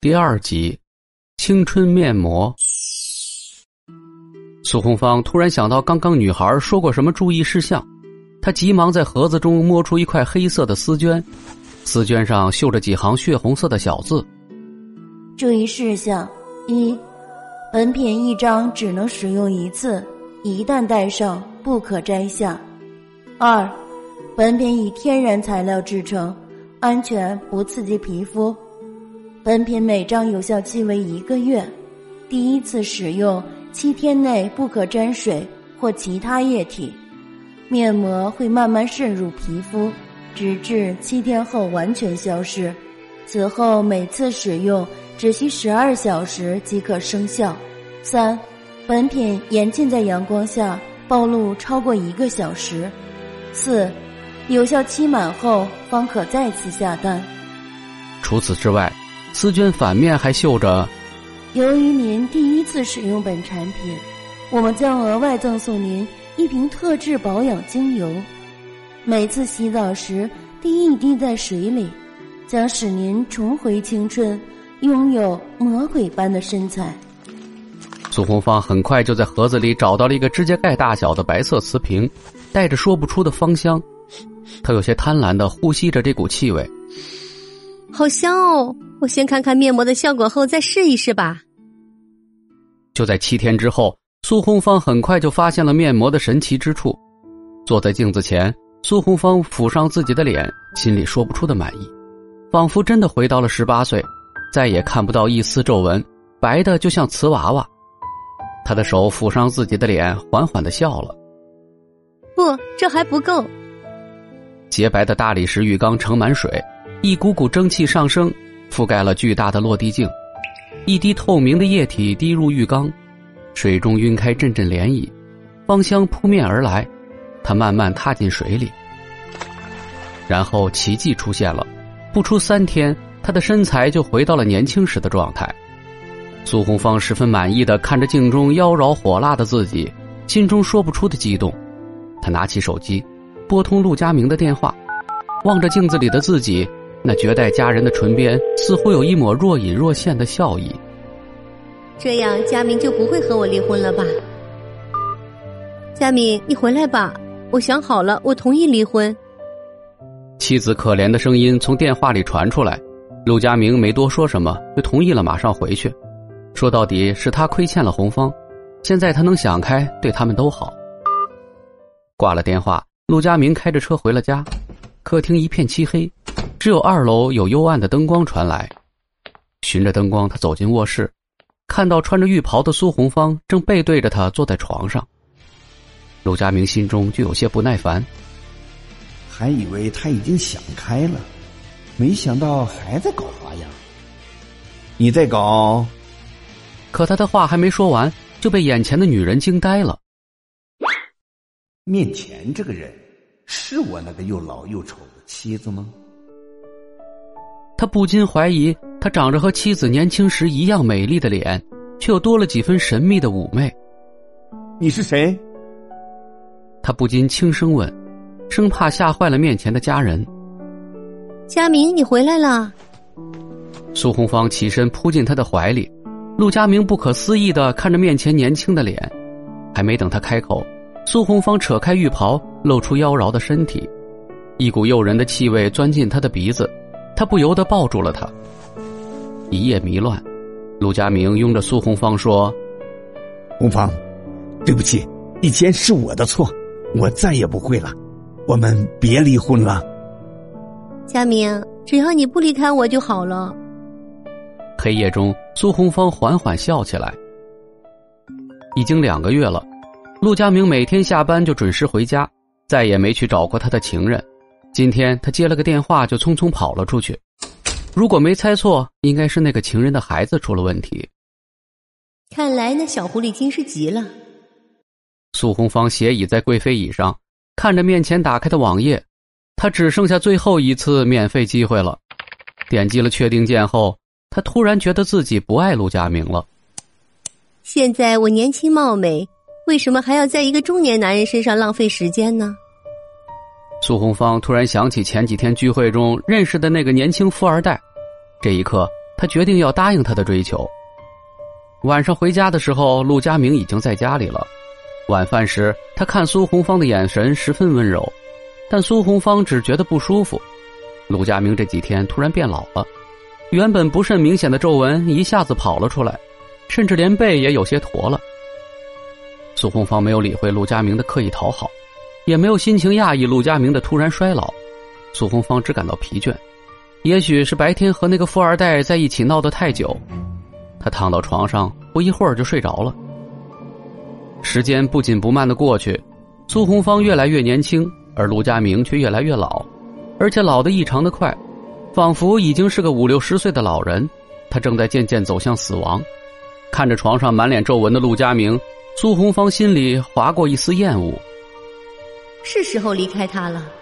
第二集，青春面膜。苏红芳突然想到，刚刚女孩说过什么注意事项，她急忙在盒子中摸出一块黑色的丝绢，丝绢上绣着几行血红色的小字：“注意事项一，本品一张只能使用一次，一旦戴上不可摘下。二，本品以天然材料制成，安全不刺激皮肤。”本品每张有效期为一个月，第一次使用七天内不可沾水或其他液体，面膜会慢慢渗入皮肤，直至七天后完全消失。此后每次使用只需十二小时即可生效。三，本品严禁在阳光下暴露超过一个小时。四，有效期满后方可再次下单。除此之外。丝绢反面还绣着：“由于您第一次使用本产品，我们将额外赠送您一瓶特制保养精油。每次洗澡时滴一滴在水里，将使您重回青春，拥有魔鬼般的身材。”苏红芳很快就在盒子里找到了一个指甲盖大小的白色瓷瓶，带着说不出的芳香。她有些贪婪的呼吸着这股气味。好香哦！我先看看面膜的效果后再试一试吧。就在七天之后，苏红芳很快就发现了面膜的神奇之处。坐在镜子前，苏红芳抚上自己的脸，心里说不出的满意，仿佛真的回到了十八岁，再也看不到一丝皱纹，白的就像瓷娃娃。她的手抚上自己的脸，缓缓的笑了。不，这还不够。洁白的大理石浴缸盛满水。一股股蒸汽上升，覆盖了巨大的落地镜。一滴透明的液体滴入浴缸，水中晕开阵阵涟漪，芳香扑面而来。他慢慢踏进水里，然后奇迹出现了。不出三天，他的身材就回到了年轻时的状态。苏红芳十分满意的看着镜中妖娆火辣的自己，心中说不出的激动。他拿起手机，拨通陆佳明的电话，望着镜子里的自己。那绝代佳人的唇边似乎有一抹若隐若现的笑意。这样，佳明就不会和我离婚了吧？佳明，你回来吧，我想好了，我同意离婚。妻子可怜的声音从电话里传出来，陆佳明没多说什么，就同意了，马上回去。说到底是他亏欠了红芳，现在他能想开，对他们都好。挂了电话，陆佳明开着车回了家，客厅一片漆黑。只有二楼有幽暗的灯光传来，循着灯光，他走进卧室，看到穿着浴袍的苏红芳正背对着他坐在床上。陆佳明心中就有些不耐烦，还以为他已经想开了，没想到还在搞花样。你在搞？可他的话还没说完，就被眼前的女人惊呆了。面前这个人，是我那个又老又丑的妻子吗？他不禁怀疑，他长着和妻子年轻时一样美丽的脸，却又多了几分神秘的妩媚。你是谁？他不禁轻声问，生怕吓坏了面前的家人。佳明，你回来了。苏红芳起身扑进他的怀里，陆佳明不可思议的看着面前年轻的脸，还没等他开口，苏红芳扯开浴袍，露出妖娆的身体，一股诱人的气味钻进他的鼻子。他不由得抱住了她。一夜迷乱，陆佳明拥着苏红芳说：“红芳，对不起，以前是我的错，我再也不会了，我们别离婚了。”佳明，只要你不离开我就好了。黑夜中，苏红芳缓缓笑起来。已经两个月了，陆佳明每天下班就准时回家，再也没去找过他的情人。今天他接了个电话，就匆匆跑了出去。如果没猜错，应该是那个情人的孩子出了问题。看来那小狐狸精是急了。苏红芳斜倚在贵妃椅上，看着面前打开的网页，她只剩下最后一次免费机会了。点击了确定键后，她突然觉得自己不爱陆佳明了。现在我年轻貌美，为什么还要在一个中年男人身上浪费时间呢？苏红芳突然想起前几天聚会中认识的那个年轻富二代，这一刻，他决定要答应他的追求。晚上回家的时候，陆佳明已经在家里了。晚饭时，他看苏红芳的眼神十分温柔，但苏红芳只觉得不舒服。陆佳明这几天突然变老了，原本不甚明显的皱纹一下子跑了出来，甚至连背也有些驼了。苏红芳没有理会陆佳明的刻意讨好，也没有心情讶异陆佳明的突然衰老。苏红芳只感到疲倦，也许是白天和那个富二代在一起闹得太久，她躺到床上不一会儿就睡着了。时间不紧不慢的过去，苏红芳越来越年轻，而陆佳明却越来越老，而且老得异常的快，仿佛已经是个五六十岁的老人。他正在渐渐走向死亡。看着床上满脸皱纹的陆佳明，苏红芳心里划过一丝厌恶。是时候离开他了。